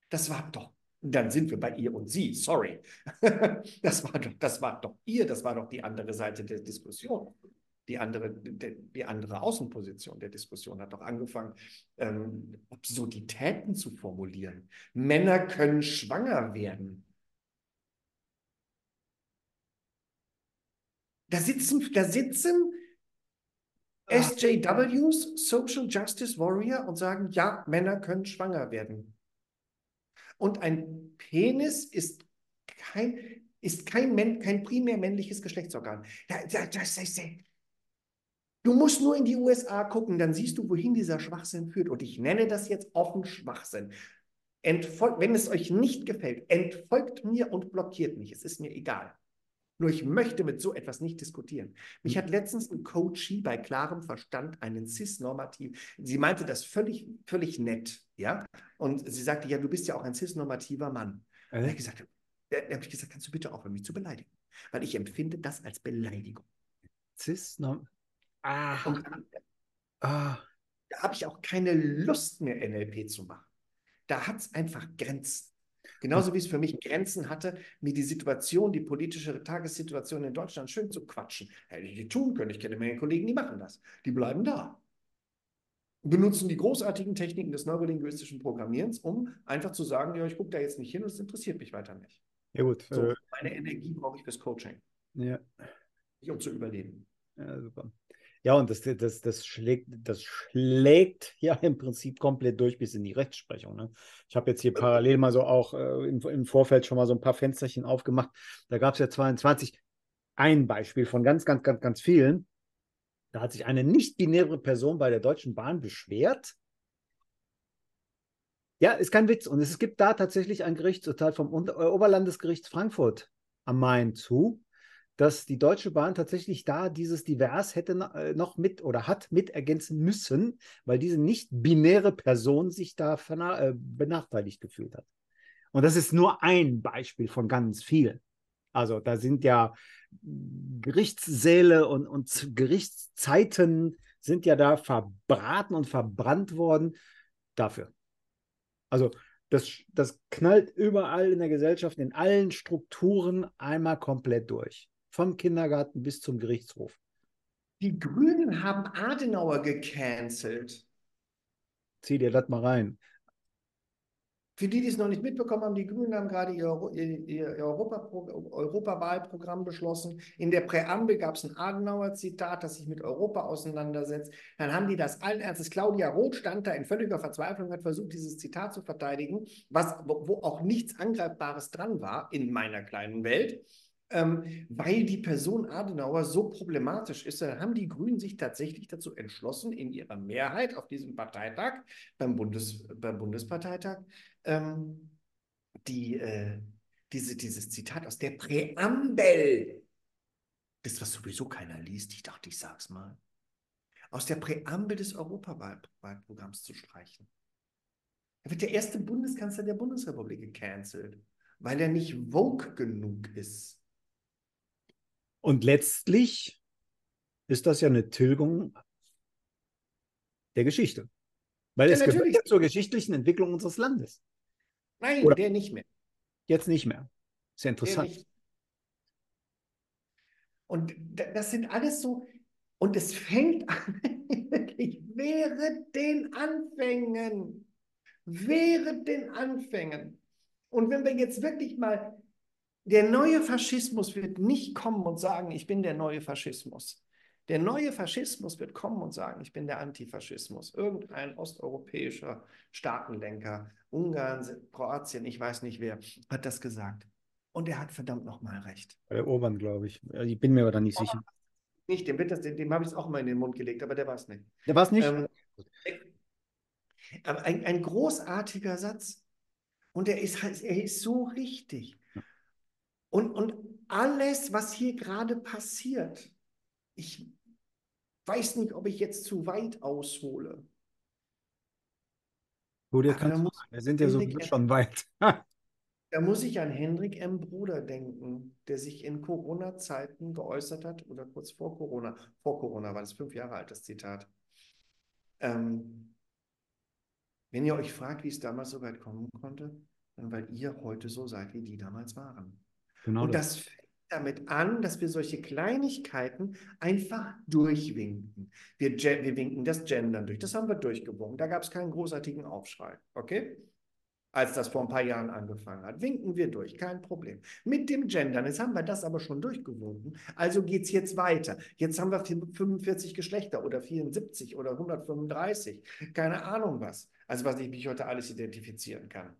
[SPEAKER 3] Das war doch Dann sind wir bei ihr und sie. Sorry. Das war doch, das war doch ihr, das war doch die andere Seite der Diskussion. Die andere, die andere Außenposition der Diskussion hat doch angefangen, ähm, Absurditäten zu formulieren. Männer können schwanger werden. Da sitzen, da sitzen SJWs, Social Justice Warrior, und sagen, ja, Männer können schwanger werden. Und ein Penis ist kein, ist kein, kein primär männliches Geschlechtsorgan. Das, das, das, du musst nur in die USA gucken, dann siehst du, wohin dieser Schwachsinn führt. Und ich nenne das jetzt offen Schwachsinn. Entfolgt, wenn es euch nicht gefällt, entfolgt mir und blockiert mich. Es ist mir egal. Nur ich möchte mit so etwas nicht diskutieren. Mich hm. hat letztens ein Coachie bei klarem Verstand einen cis-normativ, sie meinte das völlig, völlig nett, ja, und sie sagte, ja, du bist ja auch ein cis-normativer Mann. Äh? Da habe ich gesagt, da habe ich gesagt, kannst du bitte aufhören, mich zu beleidigen? Weil ich empfinde das als Beleidigung.
[SPEAKER 2] Cis-norm... Ah.
[SPEAKER 3] Und, ah. Da habe ich auch keine Lust mehr, NLP zu machen. Da hat es einfach Grenzen. Genauso wie es für mich Grenzen hatte, mir die Situation, die politische Tagessituation in Deutschland schön zu quatschen. Hätte ich die tun können. Ich kenne Menge Kollegen, die machen das. Die bleiben da. Benutzen die großartigen Techniken des neurolinguistischen Programmierens, um einfach zu sagen, ja, ich gucke da jetzt nicht hin und es interessiert mich weiter nicht.
[SPEAKER 2] Ja, gut.
[SPEAKER 3] So, äh, meine Energie brauche ich fürs Coaching.
[SPEAKER 2] Ja.
[SPEAKER 3] Nicht um zu überleben.
[SPEAKER 2] Ja, super. Ja, und das, das, das, schlägt, das schlägt ja im Prinzip komplett durch bis in die Rechtsprechung. Ne? Ich habe jetzt hier parallel mal so auch äh, im, im, Vorfeld schon mal so ein paar Fensterchen aufgemacht. Da gab es ja 22 ein Beispiel von ganz, ganz, ganz, ganz vielen. Da hat sich eine nicht-binäre Person bei der Deutschen Bahn beschwert. Ja, ist kein Witz. Und es gibt da tatsächlich ein Gerichtsurteil vom Oberlandesgericht Frankfurt am Main zu dass die Deutsche Bahn tatsächlich da dieses Divers hätte äh, noch mit oder hat mit ergänzen müssen, weil diese nicht binäre Person sich da äh, benachteiligt gefühlt hat. Und das ist nur ein Beispiel von ganz vielen. Also da sind ja Gerichtssäle und, und Gerichtszeiten sind ja da verbraten und verbrannt worden dafür. Also das, das knallt überall in der Gesellschaft, in allen Strukturen einmal komplett durch vom Kindergarten bis zum Gerichtshof.
[SPEAKER 3] Die Grünen haben Adenauer gecancelt.
[SPEAKER 2] Zieh dir das mal rein.
[SPEAKER 3] Für die, die es noch nicht mitbekommen haben, die Grünen haben gerade ihr, ihr, ihr Europa, Europawahlprogramm beschlossen. In der Präambel gab es ein Adenauer-Zitat, das sich mit Europa auseinandersetzt. Dann haben die das allen Ernstes. Claudia Roth stand da in völliger Verzweiflung, hat versucht, dieses Zitat zu verteidigen, was, wo, wo auch nichts Angreifbares dran war in meiner kleinen Welt ähm, weil die Person Adenauer so problematisch ist, dann haben die Grünen sich tatsächlich dazu entschlossen, in ihrer Mehrheit auf diesem Parteitag, beim, Bundes, beim Bundesparteitag, ähm, die, äh, diese, dieses Zitat aus der Präambel, das, was sowieso keiner liest, ich dachte, ich sag's mal, aus der Präambel des Europawahlprogramms zu streichen. Er wird der erste Bundeskanzler der Bundesrepublik gecancelt, weil er nicht woke genug ist.
[SPEAKER 2] Und letztlich ist das ja eine Tilgung der Geschichte. Weil ja, es natürlich. gehört zur geschichtlichen Entwicklung unseres Landes.
[SPEAKER 3] Nein, Oder der nicht mehr.
[SPEAKER 2] Jetzt nicht mehr. Ist ja interessant.
[SPEAKER 3] Und das sind alles so, und es fängt an, wirklich während den Anfängen. Während den Anfängen. Und wenn wir jetzt wirklich mal der neue Faschismus wird nicht kommen und sagen, ich bin der neue Faschismus. Der neue Faschismus wird kommen und sagen, ich bin der Antifaschismus. Irgendein osteuropäischer Staatenlenker, Ungarn, Kroatien, ich weiß nicht wer, hat das gesagt. Und er hat verdammt nochmal recht.
[SPEAKER 2] Der Orban, glaube ich. Ich bin mir aber da nicht sicher.
[SPEAKER 3] Nicht, dem, dem, dem habe ich es auch mal in den Mund gelegt, aber der war es nicht.
[SPEAKER 2] Der war es nicht?
[SPEAKER 3] Ähm, ein, ein großartiger Satz. Und er ist, er ist so richtig. Und, und alles, was hier gerade passiert, ich weiß nicht, ob ich jetzt zu weit aushole.
[SPEAKER 2] Gut, jetzt kannst muss, wir sind ja so schon weit.
[SPEAKER 3] da muss ich an Hendrik M. Bruder denken, der sich in Corona-Zeiten geäußert hat, oder kurz vor Corona, vor Corona war das fünf Jahre alt, das Zitat. Ähm, wenn ihr euch fragt, wie es damals so weit kommen konnte, weil ihr heute so seid, wie die damals waren.
[SPEAKER 2] Genau
[SPEAKER 3] und das, das fängt damit an, dass wir solche Kleinigkeiten einfach durchwinken. Wir, wir winken das Gendern durch. Das haben wir durchgewunken. Da gab es keinen großartigen Aufschrei. Okay? als das vor ein paar Jahren angefangen hat. Winken wir durch, kein Problem. Mit dem Gendern, jetzt haben wir das aber schon durchgewunken, also geht es jetzt weiter. Jetzt haben wir 45 Geschlechter oder 74 oder 135, keine Ahnung was. Also was ich mich heute alles identifizieren kann.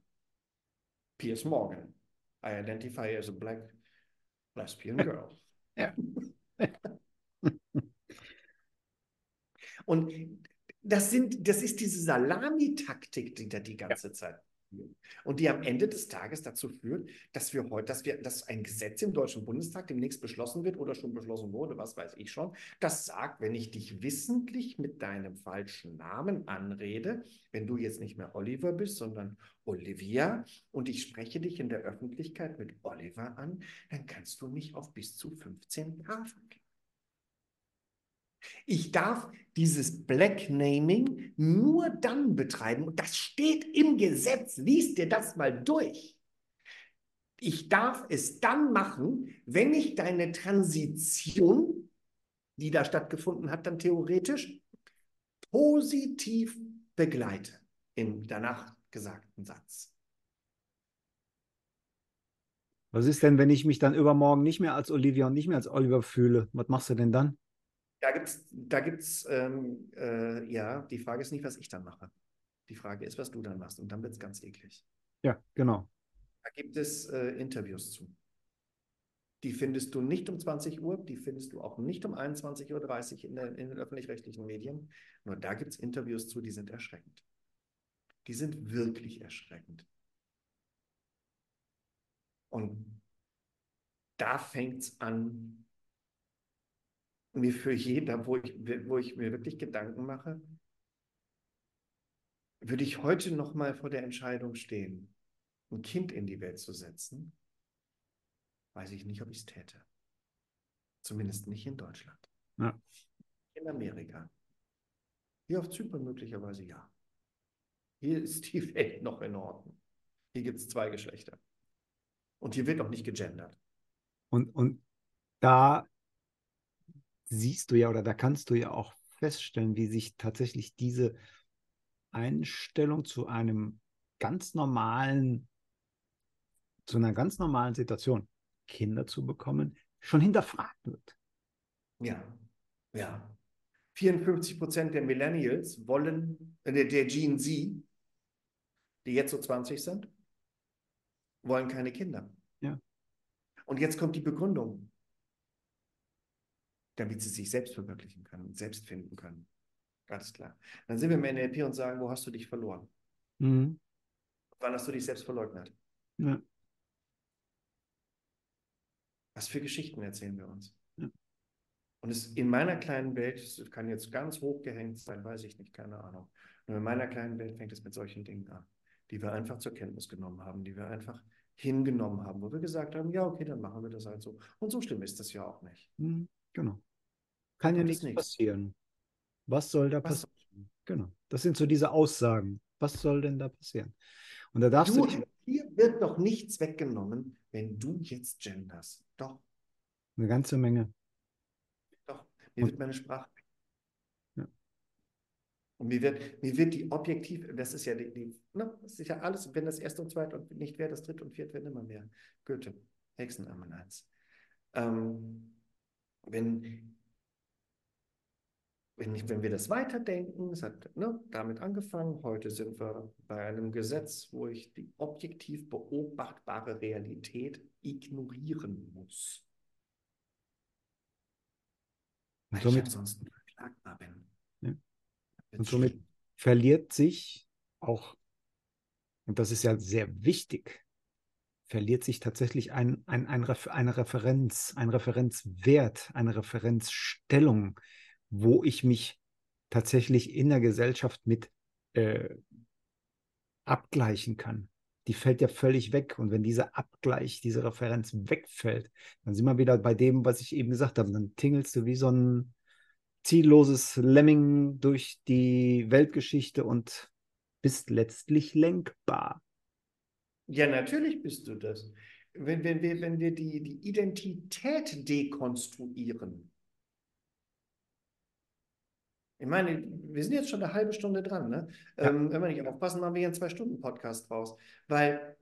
[SPEAKER 3] Piers Morgan. I identify as a black lesbian girl.
[SPEAKER 2] ja.
[SPEAKER 3] Und das, sind, das ist diese Salamitaktik, die da die ganze ja. Zeit und die am Ende des Tages dazu führt, dass wir heute, dass wir, dass ein Gesetz im Deutschen Bundestag demnächst beschlossen wird oder schon beschlossen wurde, was weiß ich schon, das sagt, wenn ich dich wissentlich mit deinem falschen Namen anrede, wenn du jetzt nicht mehr Oliver bist, sondern Olivia und ich spreche dich in der Öffentlichkeit mit Oliver an, dann kannst du mich auf bis zu 15 Jahre vergeben. Ich darf dieses Black Naming nur dann betreiben, das steht im Gesetz, liest dir das mal durch. Ich darf es dann machen, wenn ich deine Transition, die da stattgefunden hat, dann theoretisch positiv begleite im danach gesagten Satz.
[SPEAKER 2] Was ist denn, wenn ich mich dann übermorgen nicht mehr als Olivia und nicht mehr als Oliver fühle? Was machst du denn dann?
[SPEAKER 3] Da gibt es, da gibt's, ähm, äh, ja, die Frage ist nicht, was ich dann mache. Die Frage ist, was du dann machst. Und dann wird es ganz eklig.
[SPEAKER 2] Ja, genau.
[SPEAKER 3] Da gibt es äh, Interviews zu. Die findest du nicht um 20 Uhr, die findest du auch nicht um 21.30 Uhr in, der, in den öffentlich-rechtlichen Medien. Nur da gibt es Interviews zu, die sind erschreckend. Die sind wirklich erschreckend. Und da fängt es an, mir für jeder, wo ich, wo ich mir wirklich Gedanken mache, würde ich heute noch mal vor der Entscheidung stehen, ein Kind in die Welt zu setzen, weiß ich nicht, ob ich es täte. Zumindest nicht in Deutschland.
[SPEAKER 2] Ja.
[SPEAKER 3] In Amerika. Hier auf Zypern möglicherweise ja. Hier ist die Welt noch in Ordnung. Hier gibt es zwei Geschlechter. Und hier wird auch nicht gegendert.
[SPEAKER 2] Und, und da siehst du ja oder da kannst du ja auch feststellen, wie sich tatsächlich diese Einstellung zu einem ganz normalen, zu einer ganz normalen Situation, Kinder zu bekommen, schon hinterfragt wird.
[SPEAKER 3] Ja, ja. 54 Prozent der Millennials wollen, äh, der Gen Z, die jetzt so 20 sind, wollen keine Kinder.
[SPEAKER 2] Ja.
[SPEAKER 3] Und jetzt kommt die Begründung damit sie sich selbst verwirklichen können und selbst finden können. Ganz klar. Dann sind wir im NLP und sagen, wo hast du dich verloren?
[SPEAKER 2] Mhm.
[SPEAKER 3] Wann hast du dich selbst verleugnet?
[SPEAKER 2] Ja.
[SPEAKER 3] Was für Geschichten erzählen wir uns?
[SPEAKER 2] Ja.
[SPEAKER 3] Und es in meiner kleinen Welt, es kann jetzt ganz hochgehängt sein, weiß ich nicht, keine Ahnung. Nur in meiner kleinen Welt fängt es mit solchen Dingen an, die wir einfach zur Kenntnis genommen haben, die wir einfach hingenommen haben, wo wir gesagt haben, ja, okay, dann machen wir das halt so. Und so schlimm ist das ja auch nicht.
[SPEAKER 2] Mhm. Genau. Kann ja nichts, passieren. Was soll da
[SPEAKER 3] Was?
[SPEAKER 2] passieren? Genau. Das sind so diese Aussagen. Was soll denn da passieren? Und da darfst du.
[SPEAKER 3] du hier wird doch nichts weggenommen, wenn du jetzt genders. Doch.
[SPEAKER 2] Eine ganze Menge.
[SPEAKER 3] Doch. Mir Und, wird meine Sprache.
[SPEAKER 2] Ja.
[SPEAKER 3] Und mir wird, mir wird die objektiv, das ist ja die, die ne, das ist ja alles, wenn das erste und zweite und nicht wer, das dritte und vierte wird immer mehr. Goethe, Hexenamen 1. Ähm, wenn wenn, ich, wenn wir das weiterdenken, es hat ne, damit angefangen, heute sind wir bei einem Gesetz, wo ich die objektiv beobachtbare Realität ignorieren muss. Weil somit, ich ansonsten verklagbar bin.
[SPEAKER 2] Ja. Und somit verliert sich auch, und das ist ja sehr wichtig, verliert sich tatsächlich ein, ein, ein, eine Referenz, ein Referenzwert, eine Referenzstellung, wo ich mich tatsächlich in der Gesellschaft mit äh, abgleichen kann. Die fällt ja völlig weg. Und wenn dieser Abgleich, diese Referenz wegfällt, dann sind wir wieder bei dem, was ich eben gesagt habe. Dann tingelst du wie so ein zielloses Lemming durch die Weltgeschichte und bist letztlich lenkbar.
[SPEAKER 3] Ja, natürlich bist du das. Wenn, wenn wir, wenn wir die, die Identität dekonstruieren. Ich meine, wir sind jetzt schon eine halbe Stunde dran. Ne? Ja. Ähm, wenn wir nicht aufpassen, machen wir hier einen Zwei-Stunden-Podcast draus. Weil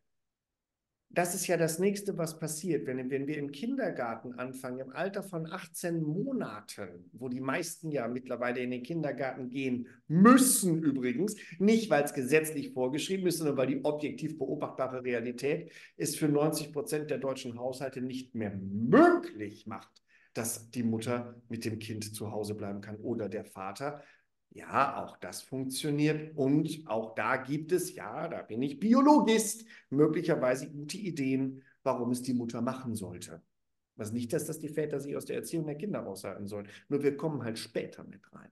[SPEAKER 3] das ist ja das nächste, was passiert, wenn, wenn wir im Kindergarten anfangen, im Alter von 18 Monaten, wo die meisten ja mittlerweile in den Kindergarten gehen müssen übrigens, nicht weil es gesetzlich vorgeschrieben ist, sondern weil die objektiv beobachtbare Realität es für 90 Prozent der deutschen Haushalte nicht mehr möglich macht, dass die Mutter mit dem Kind zu Hause bleiben kann oder der Vater, ja, auch das funktioniert und auch da gibt es, ja, da bin ich Biologist, möglicherweise gute Ideen, warum es die Mutter machen sollte. Was nicht, dass das die Väter sich aus der Erziehung der Kinder raushalten sollen. Nur wir kommen halt später mit rein.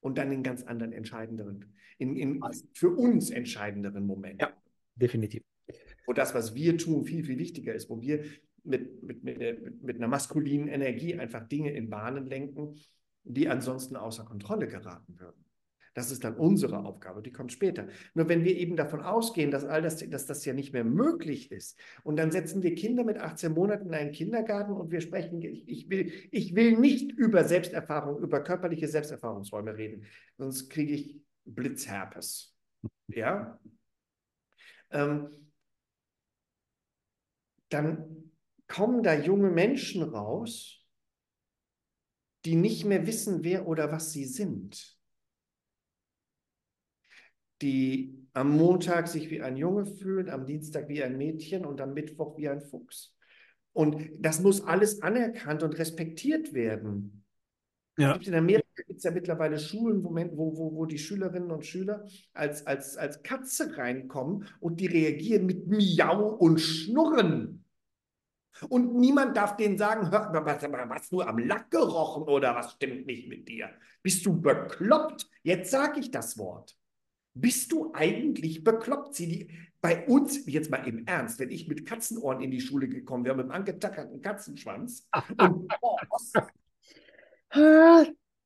[SPEAKER 3] Und dann in ganz anderen entscheidenderen, in, in für uns entscheidenderen Momenten.
[SPEAKER 2] Ja, definitiv.
[SPEAKER 3] Wo das, was wir tun, viel, viel wichtiger ist, wo wir mit, mit, mit, mit einer maskulinen Energie einfach Dinge in Bahnen lenken, die ansonsten außer Kontrolle geraten würden. Das ist dann unsere Aufgabe, die kommt später. Nur wenn wir eben davon ausgehen, dass all das, dass das ja nicht mehr möglich ist, und dann setzen wir Kinder mit 18 Monaten in einen Kindergarten und wir sprechen, ich will, ich will nicht über Selbsterfahrung, über körperliche Selbsterfahrungsräume reden, sonst kriege ich Blitzherpes. Ja? Ähm, dann kommen da junge Menschen raus, die nicht mehr wissen, wer oder was sie sind. Die am Montag sich wie ein Junge fühlen, am Dienstag wie ein Mädchen und am Mittwoch wie ein Fuchs. Und das muss alles anerkannt und respektiert werden. Ja. in Amerika gibt es ja mittlerweile Schulen, wo, wo, wo die Schülerinnen und Schüler als, als, als Katze reinkommen und die reagieren mit Miau und Schnurren. Und niemand darf denen sagen, hör, was, was nur am Lack gerochen oder was stimmt nicht mit dir? Bist du bekloppt? Jetzt sage ich das Wort. Bist du eigentlich bekloppt? Sie, die, bei uns, jetzt mal im Ernst, wenn ich mit Katzenohren in die Schule gekommen wäre, mit einem angetackerten Katzenschwanz und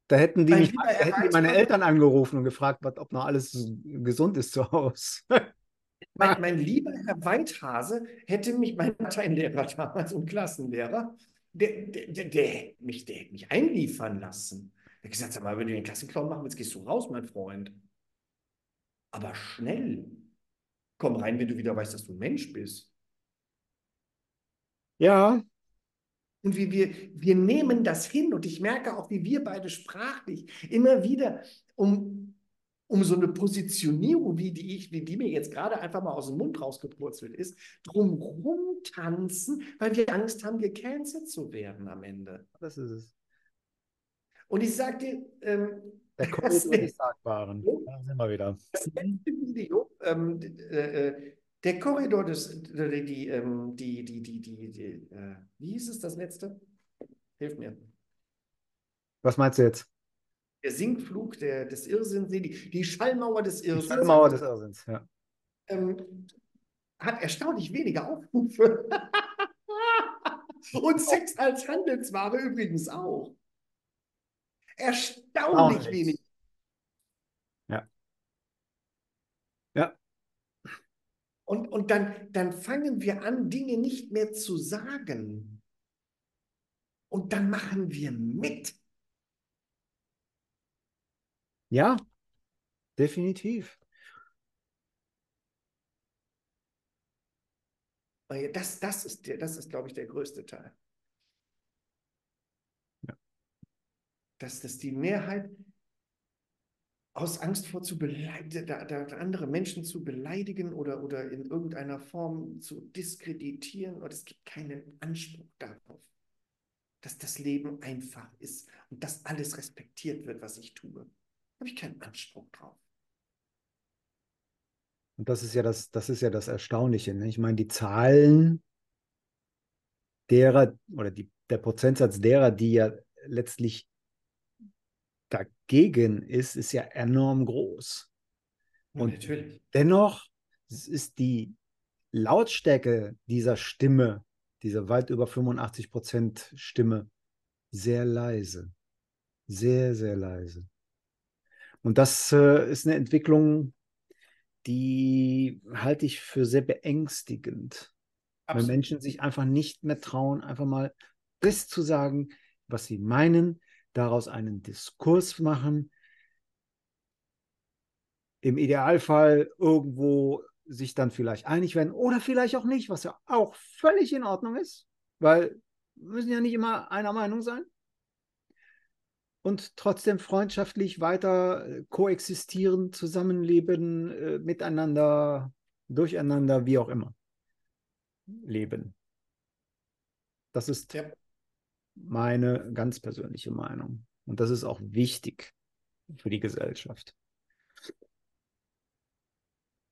[SPEAKER 2] da hätten die, mich, hätten die meine Eltern angerufen und gefragt, ob noch alles gesund ist zu Hause.
[SPEAKER 3] Mein, mein, lieber Herr Weithase hätte mich, mein Lateinlehrer damals und Klassenlehrer, der, der, der, mich, der hätte mich einliefern lassen. Er hat gesagt, sag mal, wenn du den Klassenclown machen willst, gehst du raus, mein Freund. Aber schnell. Komm rein, wenn du wieder weißt, dass du ein Mensch bist.
[SPEAKER 2] Ja.
[SPEAKER 3] Und wie wir, wir nehmen das hin und ich merke auch, wie wir beide sprachlich immer wieder um um so eine Positionierung, wie die, ich, wie die mir jetzt gerade einfach mal aus dem Mund rausgepurzelt ist, drumherum tanzen, weil wir Angst haben, gecancelt zu werden am Ende.
[SPEAKER 2] Das ist es.
[SPEAKER 3] Und ich sage dir, ähm,
[SPEAKER 2] der Korridor des Sagbaren. Da sind wir wieder. Das
[SPEAKER 3] Video, ähm, äh, äh, der Korridor des, äh, die, ähm, die, die, die, die, die äh, wie hieß es das letzte? Hilf mir.
[SPEAKER 2] Was meinst du jetzt?
[SPEAKER 3] Der Sinkflug der, des Irrsinns, die, die Schallmauer des Irrsinns. Die
[SPEAKER 2] Schallmauer des Irrsinns, ja.
[SPEAKER 3] Ähm, hat erstaunlich wenige Aufrufe. Und Sex als Handelsware übrigens auch. Erstaunlich wenig.
[SPEAKER 2] Ja. Ja.
[SPEAKER 3] Und, und dann, dann fangen wir an, Dinge nicht mehr zu sagen. Und dann machen wir mit.
[SPEAKER 2] Ja, definitiv.
[SPEAKER 3] Das, das ist, der, das ist, glaube ich, der größte Teil. Ja. Dass, dass die Mehrheit aus Angst vor zu beleidigen, da, da andere Menschen zu beleidigen oder, oder in irgendeiner Form zu diskreditieren. Und es gibt keinen Anspruch darauf, dass das Leben einfach ist und dass alles respektiert wird, was ich tue habe ich keinen Anspruch drauf.
[SPEAKER 2] Und das ist ja das, das ist ja das Erstaunliche. Ne? Ich meine, die Zahlen derer oder die, der Prozentsatz derer, die ja letztlich dagegen ist, ist ja enorm groß. Und ja, natürlich. dennoch ist die Lautstärke dieser Stimme, dieser weit über 85 Prozent Stimme, sehr leise. Sehr, sehr leise. Und das äh, ist eine Entwicklung, die halte ich für sehr beängstigend. Absolut. Wenn Menschen sich einfach nicht mehr trauen, einfach mal das zu sagen, was sie meinen, daraus einen Diskurs machen, im Idealfall irgendwo sich dann vielleicht einig werden oder vielleicht auch nicht, was ja auch völlig in Ordnung ist, weil wir müssen ja nicht immer einer Meinung sein. Und trotzdem freundschaftlich weiter äh, koexistieren, zusammenleben, äh, miteinander, durcheinander, wie auch immer. Leben. Das ist ja. meine ganz persönliche Meinung. Und das ist auch wichtig für die Gesellschaft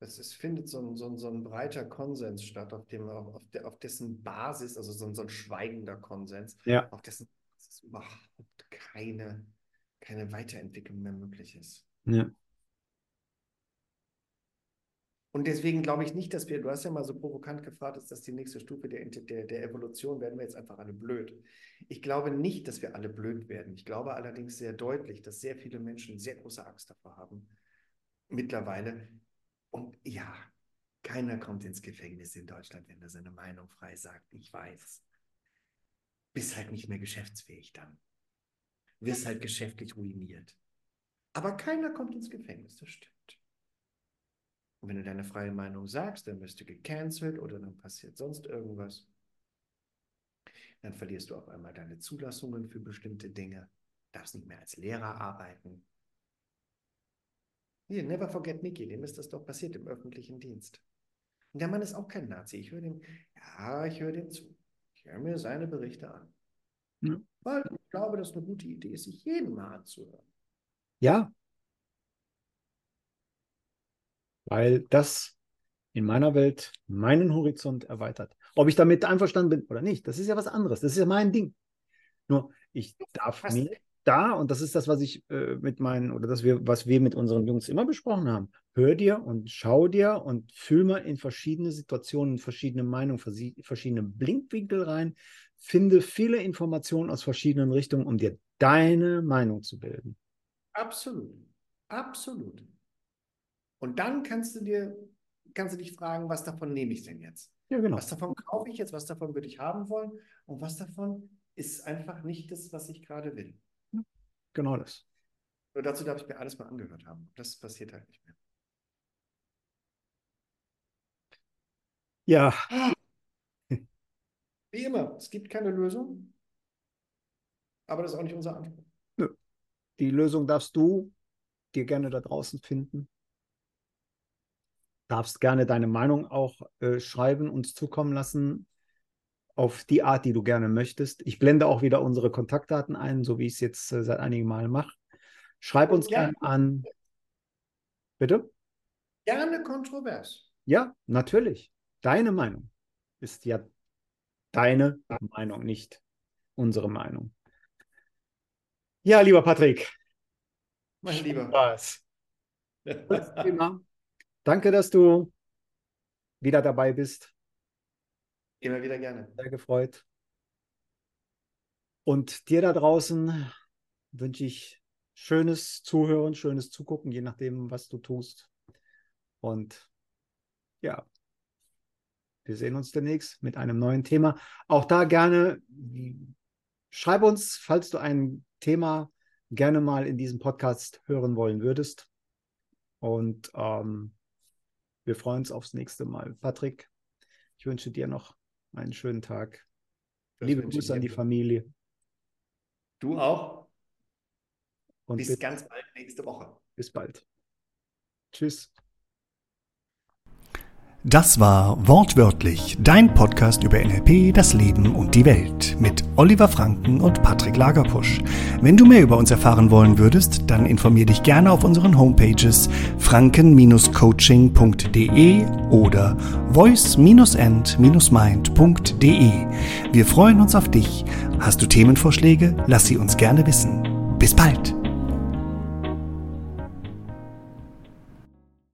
[SPEAKER 3] es, es findet so ein, so, ein, so ein breiter Konsens statt, auf, dem, auf, der, auf dessen Basis, also so ein, so ein schweigender Konsens,
[SPEAKER 2] ja.
[SPEAKER 3] auf dessen Basis überhaupt keine, keine Weiterentwicklung mehr möglich ist.
[SPEAKER 2] Ja.
[SPEAKER 3] Und deswegen glaube ich nicht, dass wir, du hast ja mal so provokant gefragt, ist das die nächste Stufe der, der, der Evolution, werden wir jetzt einfach alle blöd. Ich glaube nicht, dass wir alle blöd werden. Ich glaube allerdings sehr deutlich, dass sehr viele Menschen sehr große Angst davor haben, mittlerweile und ja, keiner kommt ins Gefängnis in Deutschland, wenn er seine Meinung frei sagt. Ich weiß. Bist halt nicht mehr geschäftsfähig dann. Wirst halt geschäftlich ruiniert. Aber keiner kommt ins Gefängnis, das stimmt. Und wenn du deine freie Meinung sagst, dann wirst du gecancelt oder dann passiert sonst irgendwas. Dann verlierst du auf einmal deine Zulassungen für bestimmte Dinge, darfst nicht mehr als Lehrer arbeiten, hier, never forget Mickey, dem ist das doch passiert im öffentlichen Dienst. Und der Mann ist auch kein Nazi. Ich höre dem, ja, ich höre dem zu. Höre mir seine Berichte an. Ja. Weil ich glaube, das ist eine gute Idee, sich jeden mal anzuhören.
[SPEAKER 2] Ja. Weil das in meiner Welt meinen Horizont erweitert. Ob ich damit einverstanden bin oder nicht, das ist ja was anderes. Das ist ja mein Ding. Nur, ich darf mir da, und das ist das, was ich äh, mit meinen, oder das wir, was wir mit unseren Jungs immer besprochen haben. Hör dir und schau dir und fühl mal in verschiedene Situationen, verschiedene Meinungen, verschiedene Blinkwinkel rein. Finde viele Informationen aus verschiedenen Richtungen, um dir deine Meinung zu bilden.
[SPEAKER 3] Absolut. Absolut. Und dann kannst du dir, kannst du dich fragen, was davon nehme ich denn jetzt?
[SPEAKER 2] Ja, genau.
[SPEAKER 3] Was davon kaufe ich jetzt, was davon würde ich haben wollen und was davon ist einfach nicht das, was ich gerade will.
[SPEAKER 2] Genau das.
[SPEAKER 3] Nur dazu darf ich mir alles mal angehört haben. Das passiert halt nicht mehr.
[SPEAKER 2] Ja.
[SPEAKER 3] Wie immer, es gibt keine Lösung, aber das ist auch nicht unser Anspruch.
[SPEAKER 2] Nö. Die Lösung darfst du dir gerne da draußen finden. Darfst gerne deine Meinung auch äh, schreiben, uns zukommen lassen auf die Art, die du gerne möchtest. Ich blende auch wieder unsere Kontaktdaten ein, so wie ich es jetzt äh, seit einigen Malen mache. Schreib uns gerne an. Bitte?
[SPEAKER 3] Gerne kontrovers.
[SPEAKER 2] Ja, natürlich. Deine Meinung ist ja deine Meinung, nicht unsere Meinung. Ja, lieber Patrick.
[SPEAKER 3] Mein Lieber.
[SPEAKER 2] Spaß. Danke, dass du wieder dabei bist.
[SPEAKER 3] Immer wieder gerne.
[SPEAKER 2] Sehr gefreut. Und dir da draußen wünsche ich schönes Zuhören, schönes Zugucken, je nachdem, was du tust. Und ja, wir sehen uns demnächst mit einem neuen Thema. Auch da gerne, schreib uns, falls du ein Thema gerne mal in diesem Podcast hören wollen würdest. Und ähm, wir freuen uns aufs nächste Mal. Patrick, ich wünsche dir noch einen schönen Tag. Das Liebe Grüße an die Familie.
[SPEAKER 3] Du auch. Und bis, bis ganz bald nächste Woche.
[SPEAKER 2] Bis bald. Tschüss.
[SPEAKER 1] Das war Wortwörtlich, dein Podcast über NLP, das Leben und die Welt mit Oliver Franken und Patrick Lagerpusch. Wenn du mehr über uns erfahren wollen würdest, dann informier dich gerne auf unseren Homepages franken-coaching.de oder voice-end-mind.de. Wir freuen uns auf dich. Hast du Themenvorschläge? Lass sie uns gerne wissen. Bis bald!